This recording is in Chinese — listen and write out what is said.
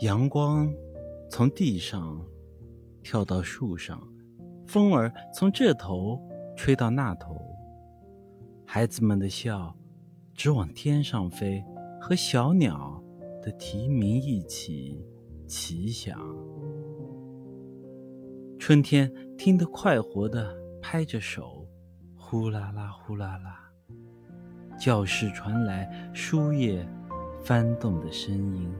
阳光从地上跳到树上，风儿从这头吹到那头，孩子们的笑直往天上飞，和小鸟的啼鸣一起。齐响春天听得快活的拍着手，呼啦啦呼啦啦，教室传来书页翻动的声音。